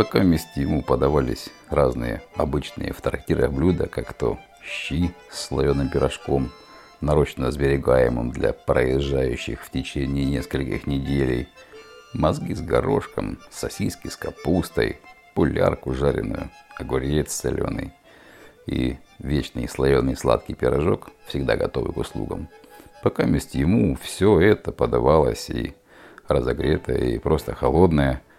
Пока вместе ему подавались разные обычные в трактирах блюда, как то щи с слоеным пирожком, нарочно сберегаемым для проезжающих в течение нескольких недель, мозги с горошком, сосиски с капустой, пулярку жареную, огурец соленый и вечный слоеный сладкий пирожок, всегда готовый к услугам. Пока вместе ему все это подавалось и разогретое, и просто холодное –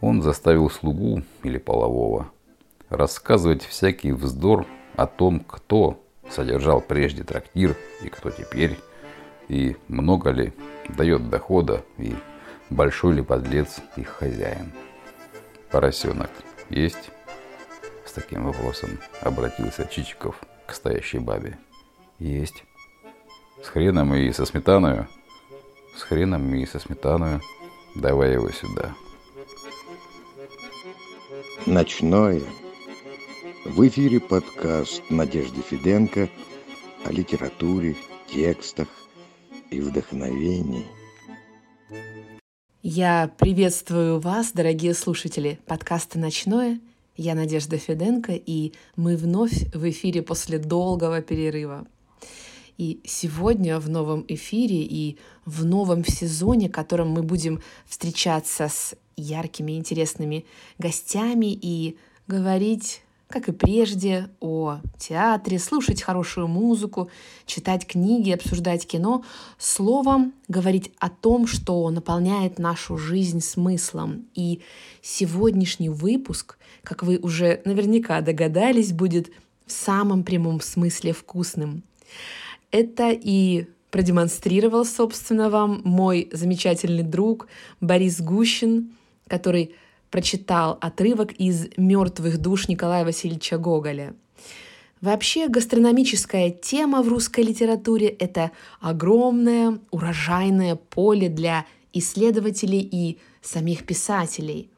он заставил слугу или полового рассказывать всякий вздор о том, кто содержал прежде трактир и кто теперь, и много ли дает дохода, и большой ли подлец их хозяин. Поросенок есть? С таким вопросом обратился Чичиков к стоящей бабе. Есть. С хреном и со сметаною? С хреном и со сметаною. Давай его сюда ночное. В эфире подкаст Надежды Фиденко о литературе, текстах и вдохновении. Я приветствую вас, дорогие слушатели подкаста «Ночное». Я Надежда Феденко, и мы вновь в эфире после долгого перерыва. И сегодня в новом эфире и в новом сезоне, в котором мы будем встречаться с яркими, интересными гостями и говорить, как и прежде, о театре, слушать хорошую музыку, читать книги, обсуждать кино, словом говорить о том, что наполняет нашу жизнь смыслом. И сегодняшний выпуск, как вы уже наверняка догадались, будет в самом прямом смысле вкусным. Это и продемонстрировал, собственно, вам мой замечательный друг Борис Гущин, который прочитал отрывок из «Мертвых душ» Николая Васильевича Гоголя. Вообще гастрономическая тема в русской литературе – это огромное урожайное поле для исследователей и самих писателей.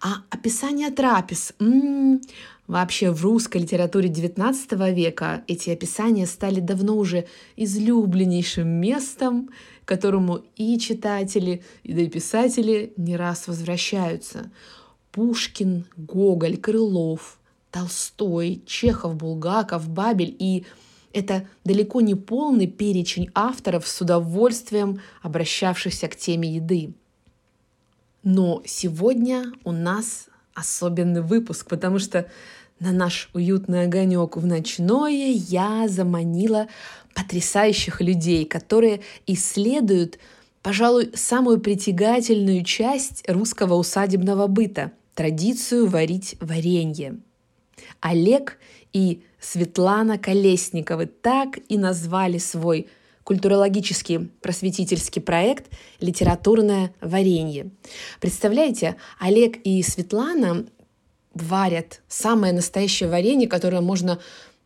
А описание трапез м-м, Вообще в русской литературе XIX века эти описания стали давно уже излюбленнейшим местом, к которому и читатели, и да и писатели не раз возвращаются. Пушкин, Гоголь, Крылов, Толстой, Чехов, Булгаков, Бабель и это далеко не полный перечень авторов с удовольствием обращавшихся к теме еды. Но сегодня у нас особенный выпуск, потому что на наш уютный огонек в ночное я заманила потрясающих людей, которые исследуют, пожалуй, самую притягательную часть русского усадебного быта – традицию варить варенье. Олег и Светлана Колесниковы так и назвали свой культурологический просветительский проект «Литературное варенье». Представляете, Олег и Светлана варят самое настоящее варенье, которое можно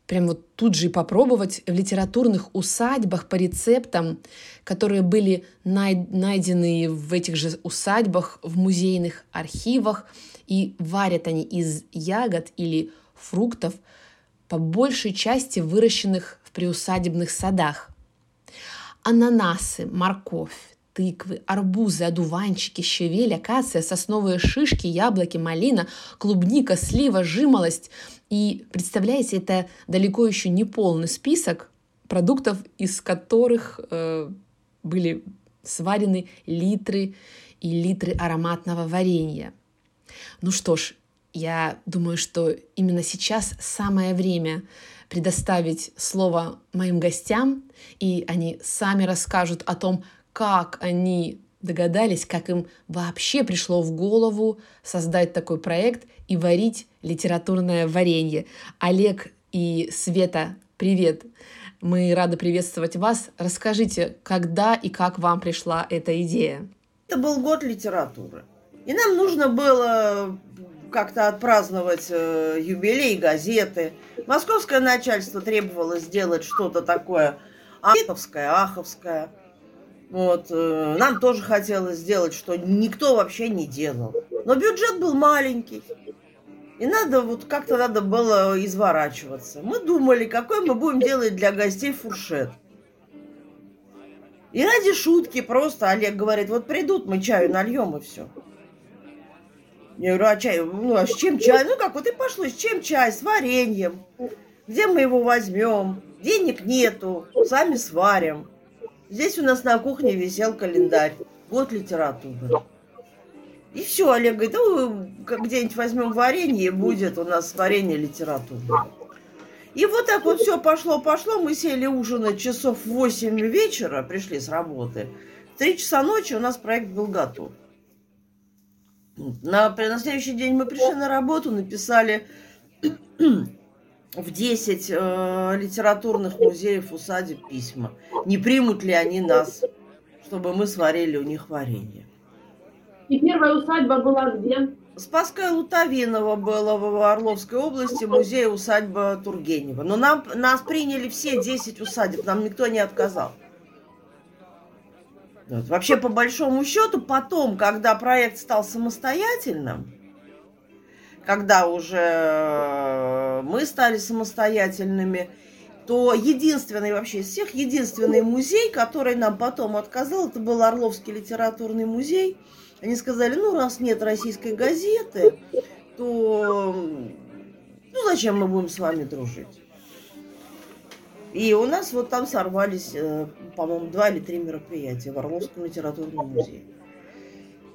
прям вот тут же и попробовать в литературных усадьбах по рецептам, которые были найдены в этих же усадьбах, в музейных архивах. И варят они из ягод или фруктов, по большей части выращенных в приусадебных садах. Ананасы, морковь, тыквы, арбузы, одуванчики, щавель, акация, сосновые шишки, яблоки, малина, клубника, слива, жимолость. И представляете, это далеко еще не полный список продуктов, из которых э, были сварены литры и литры ароматного варенья. Ну что ж, я думаю, что именно сейчас самое время предоставить слово моим гостям, и они сами расскажут о том, как они догадались, как им вообще пришло в голову создать такой проект и варить литературное варенье. Олег и Света, привет! Мы рады приветствовать вас. Расскажите, когда и как вам пришла эта идея? Это был год литературы. И нам нужно было как-то отпраздновать э, юбилей газеты. Московское начальство требовало сделать что-то такое аховское, аховское. Вот, э, нам тоже хотелось сделать, что никто вообще не делал. Но бюджет был маленький. И надо, вот как-то надо было изворачиваться. Мы думали, какой мы будем делать для гостей фуршет. И ради шутки просто Олег говорит, вот придут, мы чаю нальем и все. Я говорю, а чай, ну а с чем чай? Ну как, вот и пошло, с чем чай? С вареньем. Где мы его возьмем? Денег нету, сами сварим. Здесь у нас на кухне висел календарь. Год литературы. И все, Олег говорит, ну, где-нибудь возьмем варенье, будет у нас варенье литературы. И вот так вот все пошло-пошло. Мы сели ужинать часов в 8 вечера, пришли с работы. В 3 часа ночи у нас проект был готов. На, на следующий день мы пришли на работу, написали в 10 э, литературных музеев усадеб письма. Не примут ли они нас, чтобы мы сварили у них варенье. И первая усадьба была где? Спасская Лутовинова была в Орловской области, музей усадьба Тургенева. Но нам, нас приняли все 10 усадеб, нам никто не отказал. Вообще, по большому счету, потом, когда проект стал самостоятельным, когда уже э, мы стали самостоятельными, то единственный вообще из всех, единственный музей, который нам потом отказал, это был Орловский литературный музей. Они сказали, ну, раз нет российской газеты, то ну, зачем мы будем с вами дружить? И у нас вот там сорвались, э, по-моему, два или три мероприятия в Орловском литературном музее.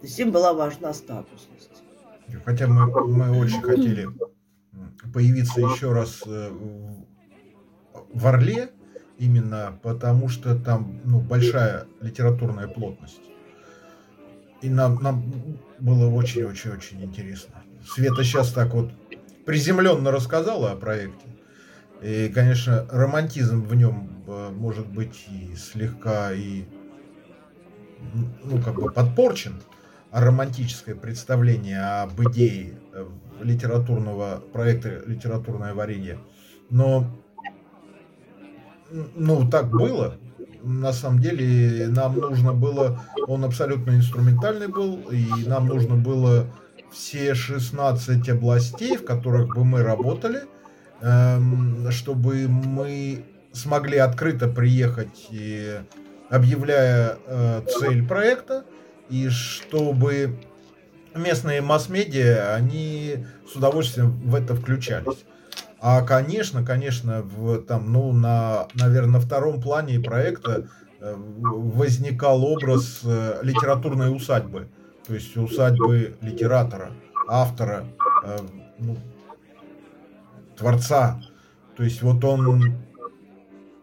То есть им была важна статусность. Хотя мы, мы очень хотели появиться еще раз э, в Орле, именно потому что там ну, большая литературная плотность. И нам, нам было очень-очень-очень интересно. Света сейчас так вот приземленно рассказала о проекте. И, конечно, романтизм в нем э, может быть и слегка и ну, как бы подпорчен, а романтическое представление об идее э, литературного проекта «Литературное варенье». Но ну, так было. На самом деле нам нужно было, он абсолютно инструментальный был, и нам нужно было все 16 областей, в которых бы мы работали – чтобы мы смогли открыто приехать, и, объявляя э, цель проекта, и чтобы местные масс-медиа, они с удовольствием в это включались. А, конечно, конечно, в, там, ну, на, наверное, на втором плане проекта э, возникал образ э, литературной усадьбы, то есть усадьбы литератора, автора, ну, Творца. То есть вот он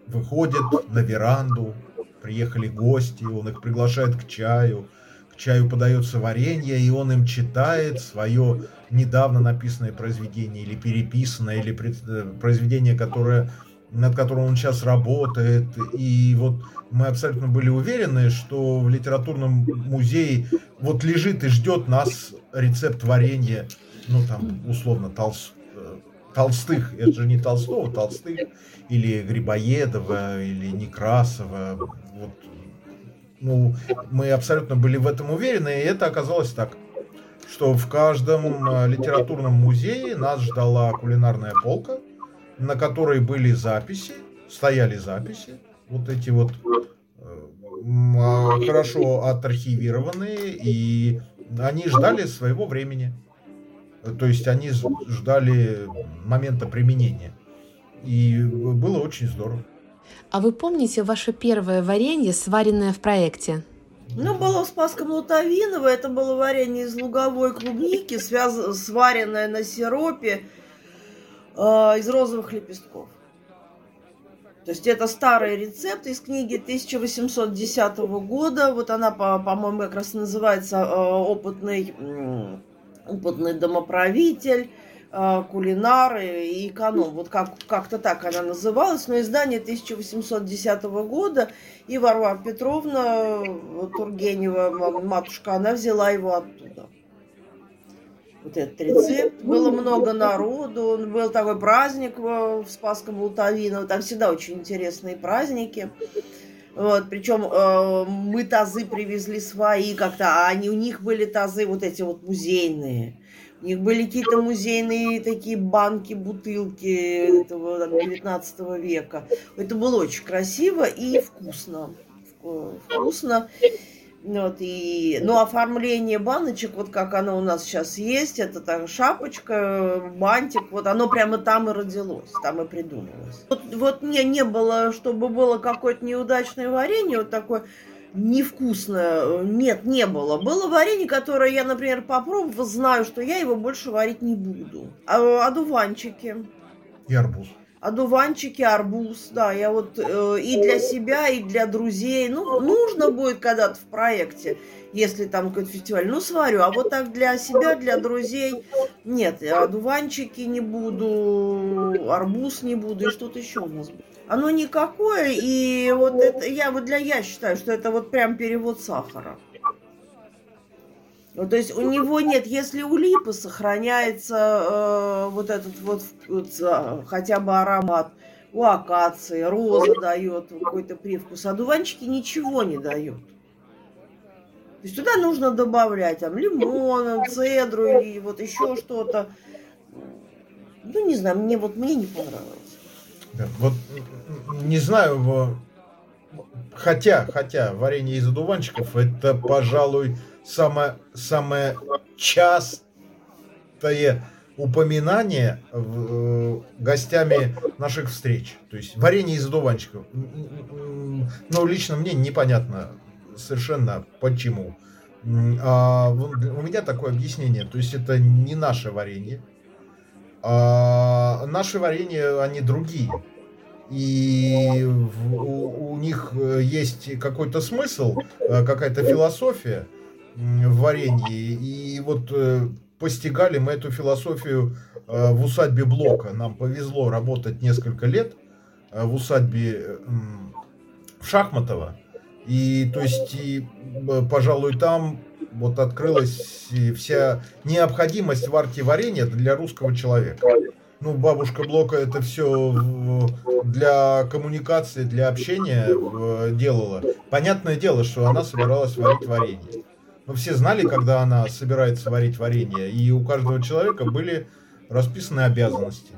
выходит на веранду, приехали гости, он их приглашает к чаю, к чаю подается варенье, и он им читает свое недавно написанное произведение или переписанное, или э, произведение, которое, над которым он сейчас работает. И вот мы абсолютно были уверены, что в литературном музее вот лежит и ждет нас рецепт варенья, ну там условно Толст, Толстых, это же не Толстого, Толстых, или Грибоедова, или Некрасова. Вот. Ну, мы абсолютно были в этом уверены, и это оказалось так, что в каждом э, литературном музее нас ждала кулинарная полка, на которой были записи, стояли записи, вот эти вот э, а, хорошо отрахивированные, и они ждали своего времени. То есть они ждали момента применения. И было очень здорово. А вы помните ваше первое варенье, сваренное в проекте? Ну, было в Спасском Лутовиново. Это было варенье из луговой клубники, связ... сваренное на сиропе э, из розовых лепестков. То есть это старый рецепт из книги 1810 года. Вот она, по-моему, как раз называется э, «Опытный опытный домоправитель, э, кулинар и эконом. Вот как, как-то так она называлась. Но издание 1810 года. И Варвара Петровна Тургенева, матушка, она взяла его оттуда. Вот этот рецепт. Было много народу. Был такой праздник в Спасском Лутовиново. Там всегда очень интересные праздники. Вот, причем э, мы тазы привезли свои как-то, а они, у них были тазы вот эти вот музейные. У них были какие-то музейные такие банки, бутылки этого там, 19 века. Это было очень красиво и вкусно. Вкусно. Вот, и, ну, оформление баночек, вот как оно у нас сейчас есть, это там шапочка, бантик, вот оно прямо там и родилось, там и придумалось. Вот, вот мне не было, чтобы было какое-то неудачное варенье, вот такое невкусное, нет, не было. Было варенье, которое я, например, попробовала, знаю, что я его больше варить не буду. А, одуванчики. И арбуз одуванчики, арбуз, да, я вот э, и для себя, и для друзей, ну, нужно будет когда-то в проекте, если там какой-то фестиваль, ну, сварю, а вот так для себя, для друзей, нет, одуванчики не буду, арбуз не буду, и что-то еще у нас будет. Оно никакое, и вот это, я вот для я считаю, что это вот прям перевод сахара. Ну, то есть у него нет, если у липы сохраняется э, вот этот вот, вот хотя бы аромат, у акации, роза дает какой-то привкус, а дуванчики ничего не дают. То есть туда нужно добавлять там лимон, цедру или вот еще что-то. Ну, не знаю, мне вот мне не понравилось. Да, вот не знаю, хотя, хотя варенье из одуванчиков это, пожалуй, самое, самое частое упоминание э, гостями наших встреч. То есть варенье из одуванчиков. Но лично мне непонятно совершенно почему. А, у меня такое объяснение. То есть это не наше варенье. А наши варенья, они другие. И у, у них есть какой-то смысл, э, какая-то философия в варенье. И вот э, постигали мы эту философию э, в усадьбе Блока. Нам повезло работать несколько лет э, в усадьбе в Шахматово. И то есть, и, пожалуй, там вот открылась вся необходимость варки варенья для русского человека. Ну, бабушка Блока это все для коммуникации, для общения делала. Понятное дело, что она собиралась варить варенье. Но все знали, когда она собирается варить варенье, и у каждого человека были расписаны обязанности.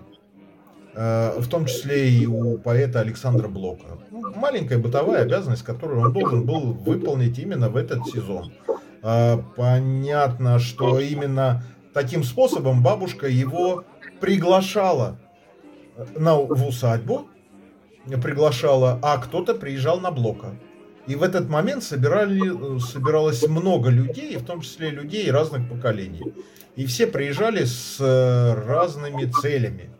Э, в том числе и у поэта Александра Блока. Ну, маленькая бытовая обязанность, которую он должен был выполнить именно в этот сезон. Э, понятно, что именно таким способом бабушка его приглашала на, в усадьбу, приглашала, а кто-то приезжал на Блока. И в этот момент собирали, собиралось много людей, в том числе людей разных поколений. И все приезжали с э, разными целями.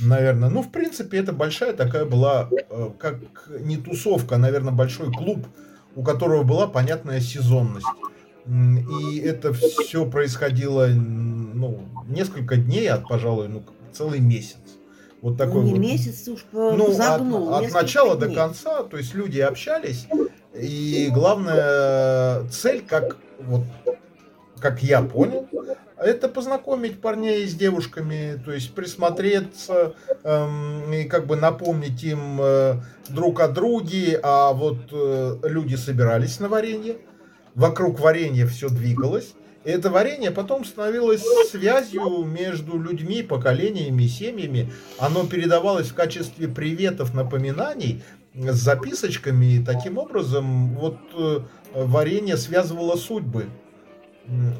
Наверное, ну, в принципе, это большая такая была, э, как не тусовка, а, наверное, большой клуб, у которого была понятная сезонность. И это все происходило, ну, несколько дней, от, пожалуй, ну, целый месяц. Вот такой ну, не вот. месяц, уж ну, загнул. От, от начала дней. до конца, то есть люди общались, и главная цель, как вот как я понял, это познакомить парней с девушками, то есть присмотреться эм, и как бы напомнить им э, друг о друге, а вот э, люди собирались на варенье, вокруг варенья все двигалось, и это варенье потом становилось связью между людьми, поколениями, семьями. Оно передавалось в качестве приветов, напоминаний с записочками. И таким образом вот э, варенье связывало судьбы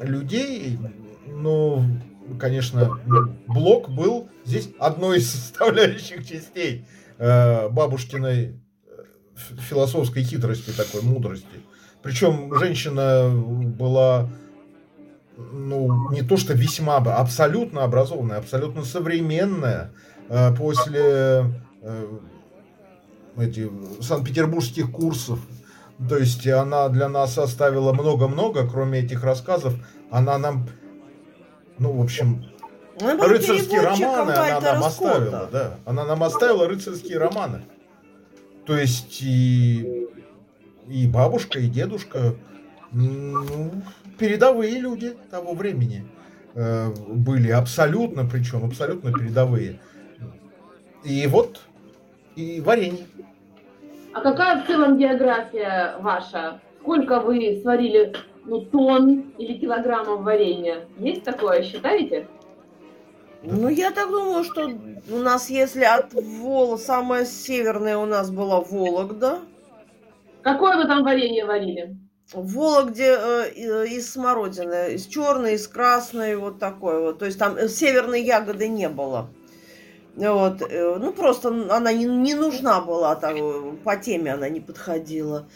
людей. Но, конечно, блок был здесь одной из составляющих частей э, бабушкиной э, философской хитрости, такой мудрости. Причем женщина была ну, не то что весьма, абсолютно образованная, абсолютно современная. Э, после э, эти, санкт-петербургских курсов. То есть она для нас оставила много-много, кроме этих рассказов. Она нам, ну, в общем, ну, рыцарские романы она нам оставила. Да. Она нам оставила рыцарские романы. То есть и, и бабушка, и дедушка ну, передовые люди того времени э, были, абсолютно, причем абсолютно передовые. И вот, и варенье. А какая в целом география ваша? Сколько вы сварили, ну, тонн или килограммов варенья? Есть такое, считаете? Ну, я так думаю, что у нас, если от Вола, самая северная у нас была Вологда. Какое вы там варенье варили? В Вологде э, из смородины, из черной, из красной, вот такой вот. То есть там э, северной ягоды не было. Вот. Э, ну, просто она не, не нужна была, так, по теме она не подходила.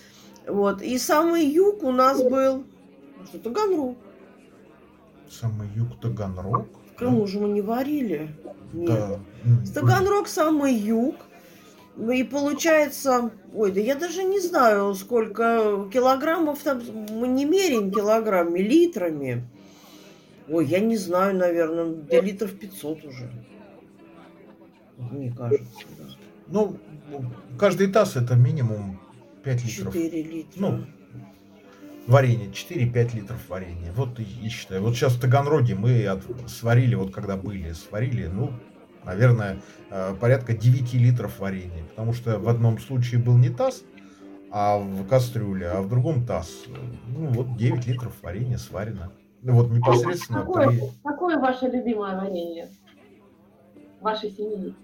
Вот. И самый юг у нас был что Таганрог. Самый юг Таганрог? В Крыму же мы не варили. Нет. Да. Таганрог самый юг. И получается, ой, да я даже не знаю, сколько килограммов там, мы не меряем килограммами, литрами. Ой, я не знаю, наверное, до литров 500 уже. Мне кажется, да. Ну, каждый таз это минимум 5 литров. 4 литра. Ну, варенье, 4-5 литров варенья. Вот и, и считаю. Вот сейчас в Таганроге мы от, сварили, вот когда были, сварили, ну, наверное, э, порядка 9 литров варенья. Потому что в одном случае был не таз, а в кастрюле, а в другом таз. Ну, вот 9 литров варенья сварено. Ну, вот непосредственно... Какое, при... какое ваше любимое варенье? Вашей семьи?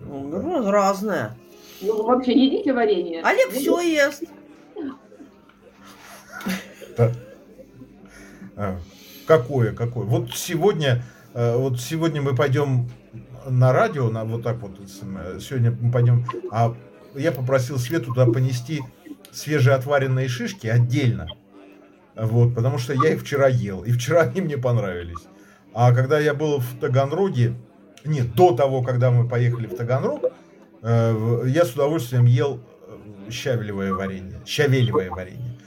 Ну, разное. Ну, вообще едите варенье? Олег все ест. А, какое, какое? Вот сегодня вот сегодня мы пойдем на радио, на вот так вот, сегодня мы пойдем, а я попросил Свету туда понести свежие отваренные шишки отдельно, вот, потому что я их вчера ел, и вчера они мне понравились. А когда я был в Таганроге, нет, до того, когда мы поехали в Таганрог, э, я с удовольствием ел э, щавелевое варенье, щавелевое варенье.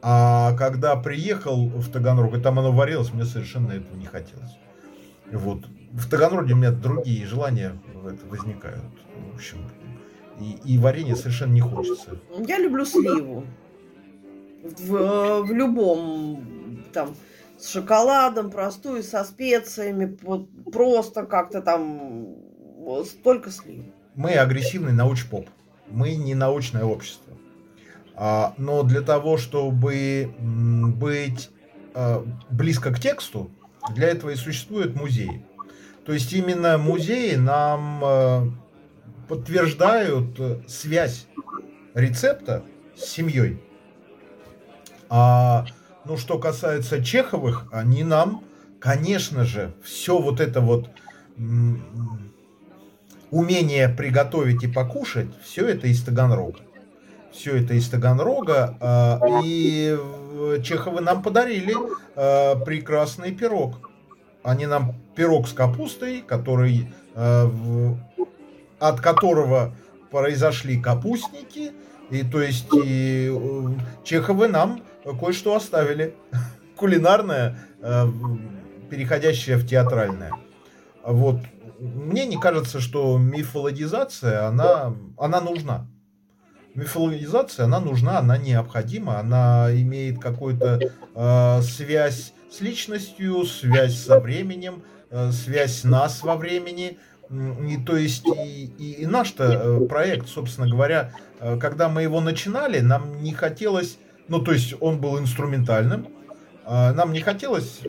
А когда приехал в Таганрог, и там оно варилось, мне совершенно этого не хотелось. Вот. В Таганроге у меня другие желания возникают. В общем, и, и варенье совершенно не хочется. Я люблю сливу. В, в любом там с шоколадом, простую, со специями, просто как-то там столько слив. Мы агрессивный научпоп. Мы не научное общество. А, но для того, чтобы быть а, близко к тексту, для этого и существуют музеи. То есть именно музеи нам э, подтверждают э, связь рецепта с семьей. А ну что касается Чеховых, они нам, конечно же, все вот это вот умение приготовить и покушать, все это из Таганрога. Все это из Таганрога. А, и Чеховы нам подарили э, прекрасный пирог. Они нам пирог с капустой, который, э, в, от которого произошли капустники. И то есть и, э, Чеховы нам кое-что оставили. Кулинарное, э, переходящее в театральное. Вот. Мне не кажется, что мифологизация, она, она нужна мифологизация, она нужна, она необходима, она имеет какую-то э, связь с личностью, связь со временем, э, связь нас во времени. И, то есть и, и, и наш-то э, проект, собственно говоря, э, когда мы его начинали, нам не хотелось, ну то есть он был инструментальным, э, нам не хотелось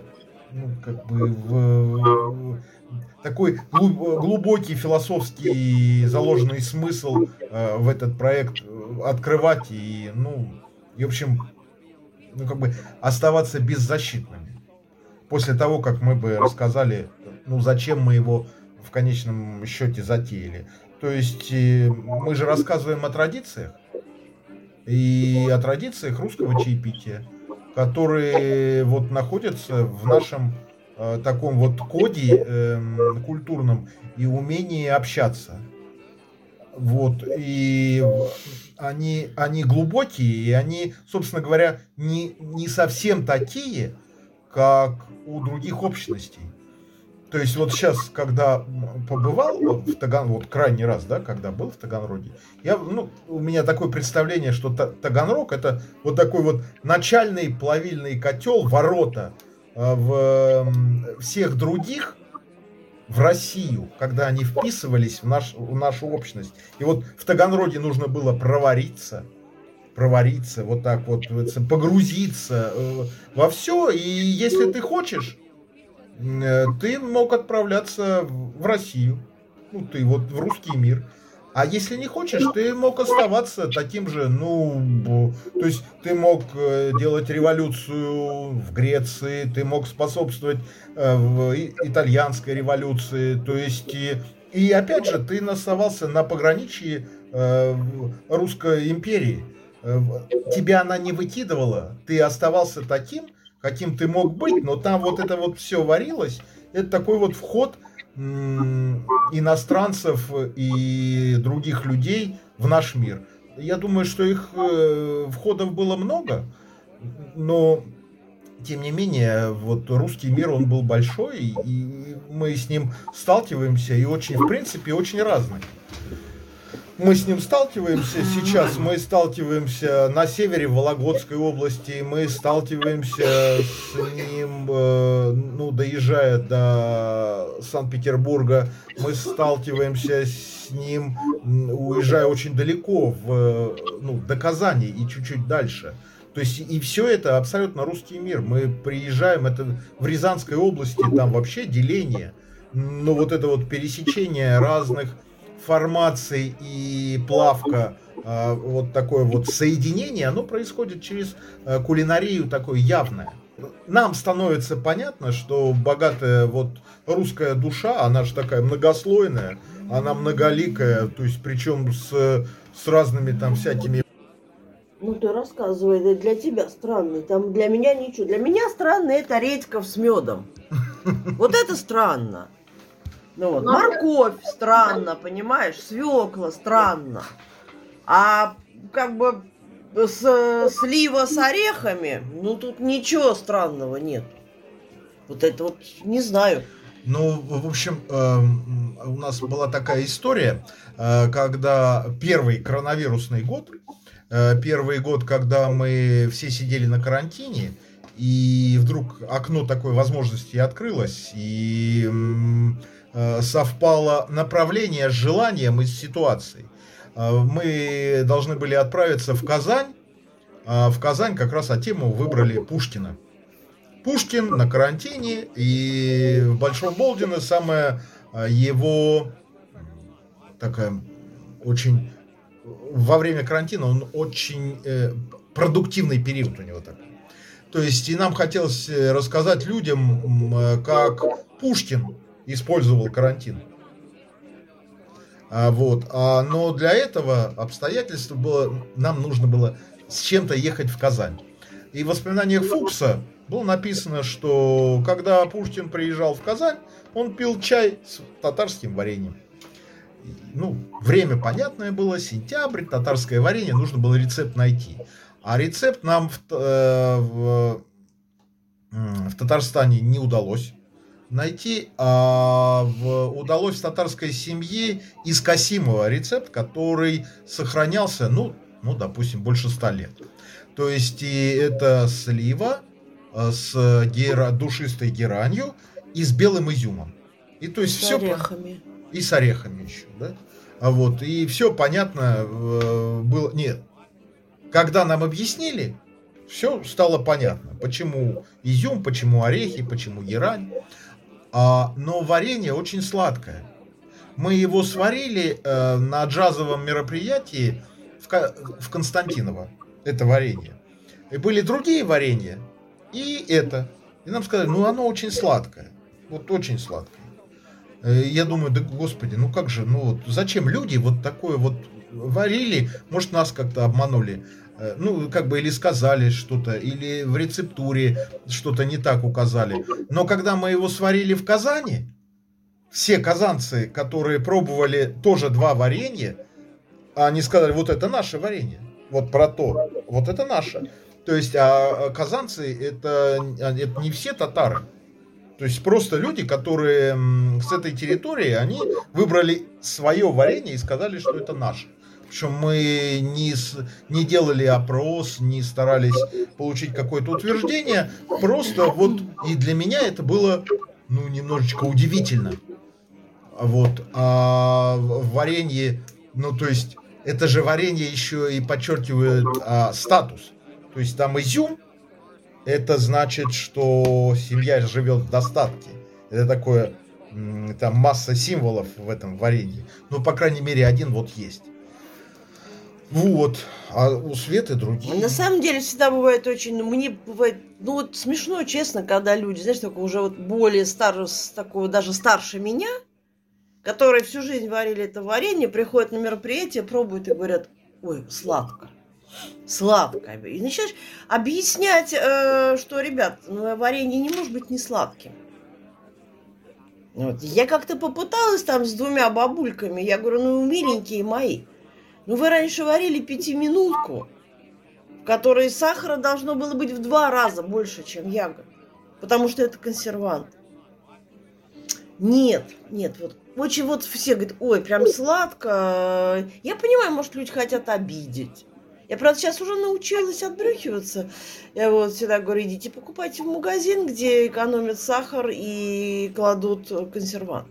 ну, как бы в, такой глубокий философский заложенный смысл э, в этот проект открывать и, ну, и, в общем, ну, как бы оставаться беззащитными. После того, как мы бы рассказали, ну, зачем мы его в конечном счете затеяли. То есть э, мы же рассказываем о традициях, и о традициях русского чаепития, которые вот находятся в нашем Э, таком вот коде э, культурном и умении общаться. Вот, и они, они глубокие, и они, собственно говоря, не, не совсем такие, как у других общностей. То есть вот сейчас, когда побывал в Таган, вот крайний раз, да, когда был в Таганроге, я, ну, у меня такое представление, что Таганрог это вот такой вот начальный плавильный котел, ворота – Э, в всех других в Россию, когда они вписывались в, наш, в нашу общность. И вот в Таганроге нужно было провариться, провариться, вот так вот, погрузиться э, во все. И если ты хочешь, э, ты мог отправляться в Россию, ну, ты вот в русский мир. А если не хочешь, ты мог оставаться таким же, ну, то есть ты мог э, делать революцию в Греции, ты мог способствовать э, в итальянской революции, то есть и, и опять же ты оставался на пограничье э, русской империи. Тебя она не выкидывала, ты оставался таким, каким ты мог быть, но там вот это вот все варилось, это такой вот вход – иностранцев и других людей в наш мир. Я думаю, что их э, входов было много, но тем не менее, вот русский мир, он был большой, и мы с ним сталкиваемся, и очень, в принципе, очень разный мы с ним сталкиваемся сейчас, мы сталкиваемся на севере Вологодской области, мы сталкиваемся с ним, э, ну, доезжая до Санкт-Петербурга, мы сталкиваемся с ним, уезжая очень далеко, в, ну, до Казани и чуть-чуть дальше. То есть и все это абсолютно русский мир. Мы приезжаем, это в Рязанской области, там вообще деление, но вот это вот пересечение разных формации и плавка, а, вот такое вот соединение, оно происходит через а, кулинарию такое явное. Нам становится понятно, что богатая вот русская душа, она же такая многослойная, она многоликая, то есть причем с, с разными там всякими ну ты рассказывай, это для тебя странный, там для меня ничего. Для меня странно это редьков с медом. Вот это странно. Ну вот, морковь странно, понимаешь, свекла странно. А как бы с, слива с орехами, ну тут ничего странного нет. Вот это вот не знаю. Ну, в общем, э, у нас была такая история, э, когда первый коронавирусный год, э, первый год, когда мы все сидели на карантине, и вдруг окно такой возможности открылось, и Э, совпало направление с желанием и с ситуацией. Э, мы должны были отправиться в Казань. А в Казань как раз а тему выбрали Пушкина. Пушкин на карантине, и в Большом Болдино самая э, его такая очень во время карантина он очень э, продуктивный период у него такой. То есть и нам хотелось рассказать людям, как Пушкин использовал карантин. А, вот. А, но для этого обстоятельства было, нам нужно было с чем-то ехать в Казань. И в воспоминаниях Фукса было написано, что когда Пушкин приезжал в Казань, он пил чай с татарским вареньем. Ну, время понятное было, сентябрь, татарское варенье, нужно было рецепт найти. А рецепт нам в, э, в, в Татарстане не удалось найти а, в, удалось в татарской семье из Касимова рецепт, который сохранялся, ну, ну, допустим, больше ста лет. То есть и это слива а, с гера, душистой геранью и с белым изюмом. И то есть с все орехами. И с орехами еще, да? А вот, и все понятно э, было. Нет. Когда нам объяснили, все стало понятно. Почему изюм, почему орехи, почему герань. А, но варенье очень сладкое. Мы его сварили э, на джазовом мероприятии в, в Константиново. Это варенье. И были другие варенья. И это. И нам сказали, ну оно очень сладкое. Вот очень сладкое. Э, я думаю, да господи, ну как же, ну вот зачем люди вот такое вот варили, может нас как-то обманули. Э, ну, как бы или сказали что-то, или в рецептуре что-то не так указали. Но когда мы его сварили в Казани, все казанцы, которые пробовали тоже два варенья, они сказали, вот это наше варенье, вот про то, вот это наше. То есть, а, а казанцы это, это не все татары. То есть просто люди, которые с этой территории, они выбрали свое варенье и сказали, что это наше. Причем мы не, не делали опрос, не старались получить какое-то утверждение. Просто вот и для меня это было ну, немножечко удивительно. Вот. А варенье, ну то есть это же варенье еще и подчеркивает а, статус. То есть там изюм, это значит, что семья живет в достатке. Это такое там масса символов в этом варенье. Ну, по крайней мере, один вот есть. Вот. А у Светы другие. На самом деле всегда бывает очень, мне бывает, ну вот смешно, честно, когда люди, знаешь, такого уже вот более старого, такого даже старше меня, которые всю жизнь варили это варенье, приходят на мероприятие, пробуют и говорят, ой, сладко. Сладко. И начинаешь объяснять, э, что, ребят, ну, варенье не может быть не сладким. Вот. Я как-то попыталась там с двумя бабульками. Я говорю, ну, миленькие мои, ну вы раньше варили пятиминутку, в которой сахара должно было быть в два раза больше, чем ягод. Потому что это консервант. Нет, нет, вот очень вот все говорят, ой, прям сладко. Я понимаю, может, люди хотят обидеть. Я, правда, сейчас уже научилась отбрюхиваться. Я вот всегда говорю, идите покупайте в магазин, где экономят сахар и кладут консервант.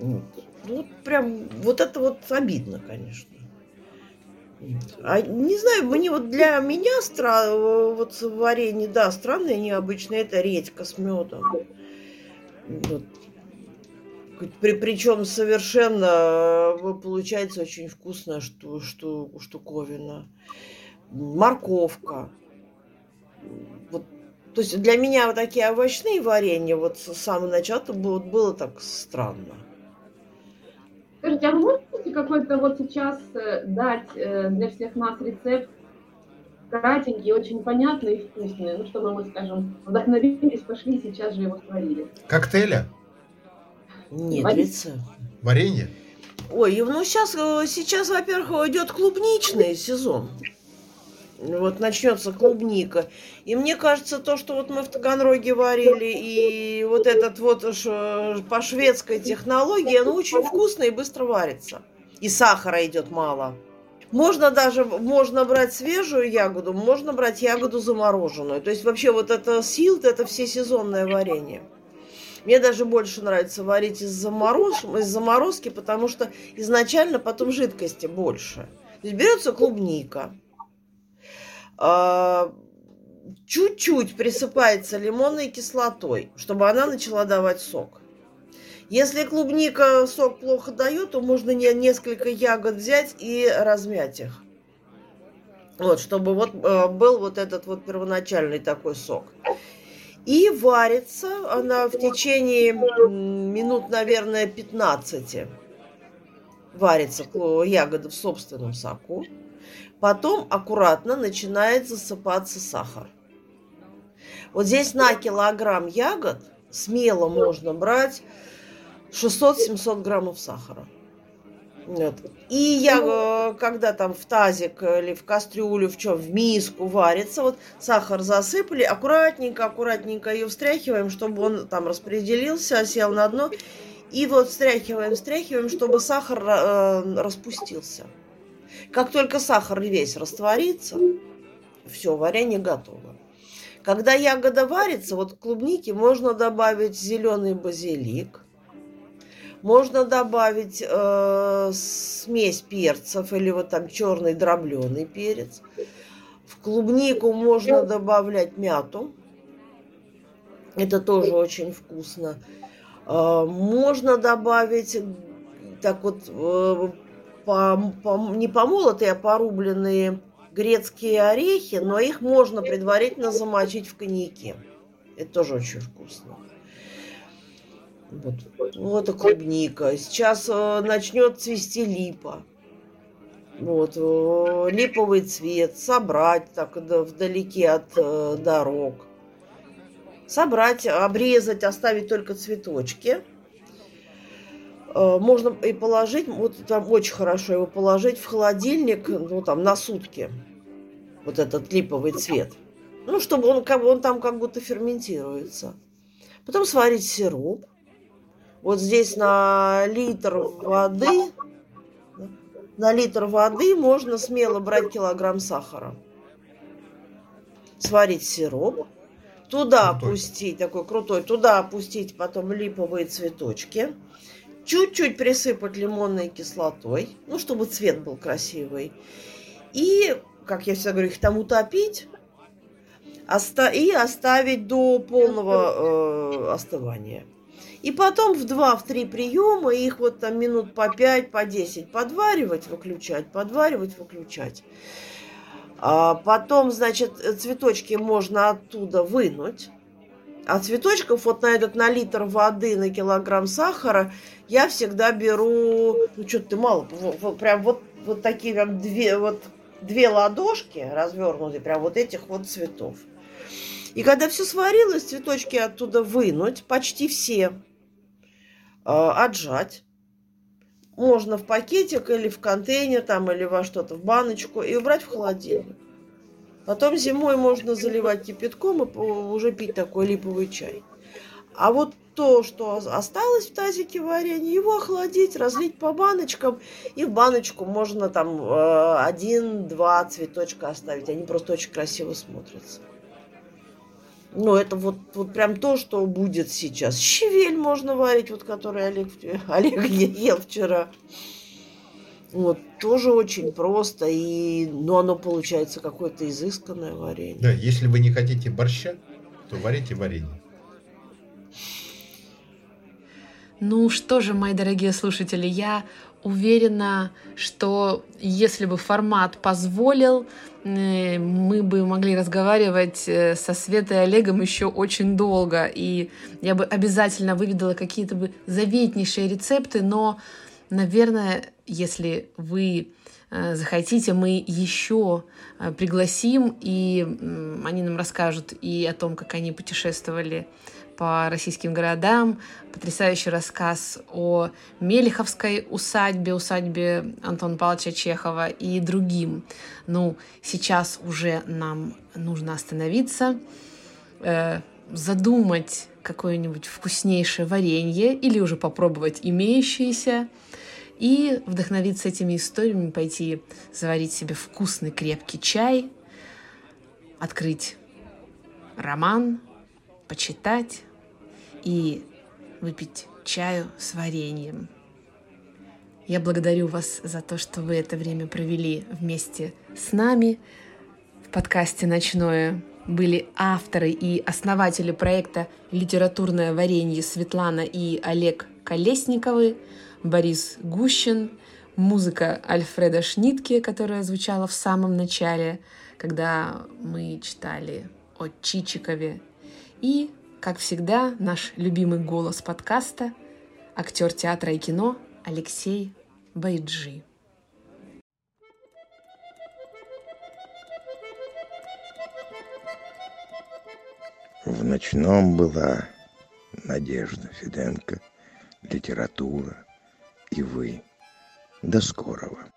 Вот. Ну, вот прям, вот это вот обидно, конечно. А не знаю, мне вот для меня стра... вот варенье, да, странное, необычное, это редька с медом. Вот. При, причем совершенно э, получается очень вкусная шту, шту, штуковина. Морковка. Вот, то есть для меня вот такие овощные варенья вот с самого начала было, было так странно. Скажите, а вы можете какой-то вот сейчас э, дать э, для всех нас рецепт кратенький, очень понятный и вкусный, ну, чтобы мы, скажем, вдохновились, пошли, сейчас же его сварили. Коктейля? Нет, Варенье? рецепт. Варенье? Ой, ну сейчас, сейчас, во-первых, идет клубничный сезон. Вот начнется клубника. И мне кажется, то, что вот мы в Таганроге варили, и вот этот вот ш- по шведской технологии, оно очень вкусно и быстро варится. И сахара идет мало. Можно даже, можно брать свежую ягоду, можно брать ягоду замороженную. То есть вообще вот это силт, это все сезонное варенье. Мне даже больше нравится варить из, замороз... из заморозки, потому что изначально потом жидкости больше. То есть берется клубника, чуть-чуть присыпается лимонной кислотой, чтобы она начала давать сок. Если клубника сок плохо дает, то можно не- несколько ягод взять и размять их. Вот, чтобы вот э, был вот этот вот первоначальный такой сок. И варится она в течение минут, наверное, 15. Варится ягода в собственном соку. Потом аккуратно начинает засыпаться сахар. Вот здесь на килограмм ягод смело можно брать 600-700 граммов сахара. Вот. И я, э, когда там в тазик или в кастрюлю, в чем, в миску варится, вот сахар засыпали, аккуратненько, аккуратненько ее встряхиваем, чтобы он там распределился, сел на дно. И вот встряхиваем, встряхиваем, чтобы сахар э, распустился. Как только сахар весь растворится, все, варенье готово. Когда ягода варится, вот к клубнике можно добавить зеленый базилик, можно добавить э, смесь перцев или вот там черный дробленый перец. В клубнику можно добавлять мяту. Это тоже очень вкусно. Э, можно добавить так вот э, по- по- не помолотые, а порубленные грецкие орехи, но их можно предварительно замочить в коньяке. Это тоже очень вкусно. Вот, вот и клубника. Сейчас э, начнет цвести липа. Вот, э, липовый цвет. Собрать так да, вдалеке от э, дорог. Собрать, обрезать, оставить только цветочки. Э, Можно и положить, вот там очень хорошо его положить в холодильник, ну там на сутки. Вот этот липовый цвет. Ну, чтобы он, как бы, он там как будто ферментируется. Потом сварить сироп. Вот здесь на литр воды, на литр воды можно смело брать килограмм сахара. Сварить сироп. Туда Крутой. опустить, такой крутой, туда опустить потом липовые цветочки. Чуть-чуть присыпать лимонной кислотой, ну, чтобы цвет был красивый. И, как я всегда говорю, их там утопить и оставить до полного э, остывания. И потом в два, в три приема их вот там минут по пять, по десять подваривать, выключать, подваривать, выключать. А потом, значит, цветочки можно оттуда вынуть. А цветочков вот на этот на литр воды, на килограмм сахара я всегда беру, ну что ты мало, вот, прям вот, вот такие прям две, вот две ладошки развернутые, прям вот этих вот цветов. И когда все сварилось, цветочки оттуда вынуть, почти все, э, отжать. Можно в пакетик или в контейнер там, или во что-то, в баночку и убрать в холодильник. Потом зимой можно заливать кипятком и уже пить такой липовый чай. А вот то, что осталось в тазике варенья, его охладить, разлить по баночкам. И в баночку можно там э, один-два цветочка оставить. Они просто очень красиво смотрятся. Ну, это вот, вот прям то, что будет сейчас. Щавель можно варить, вот который Олег, Олег ел вчера. Вот, тоже очень просто, и, ну, оно получается какое-то изысканное варенье. Да, если вы не хотите борща, то варите варенье. Ну что же, мои дорогие слушатели, я уверена, что если бы формат позволил, э, мы бы могли разговаривать э, со Светой и Олегом еще очень долго, и я бы обязательно выведала какие-то бы заветнейшие рецепты, но, наверное, если вы э, захотите, мы еще пригласим, и они нам расскажут и о том, как они путешествовали по российским городам, потрясающий рассказ о Мелеховской усадьбе, усадьбе Антона Павловича Чехова и другим. Ну, сейчас уже нам нужно остановиться, э, задумать какое-нибудь вкуснейшее варенье или уже попробовать имеющиеся и вдохновиться этими историями, пойти заварить себе вкусный крепкий чай, открыть роман, почитать и выпить чаю с вареньем. Я благодарю вас за то, что вы это время провели вместе с нами. В подкасте «Ночное» были авторы и основатели проекта «Литературное варенье» Светлана и Олег Колесниковы, Борис Гущин, музыка Альфреда Шнитке, которая звучала в самом начале, когда мы читали о Чичикове и, как всегда, наш любимый голос подкаста – актер театра и кино Алексей Байджи. В ночном была Надежда Фиденко, литература и вы. До скорого.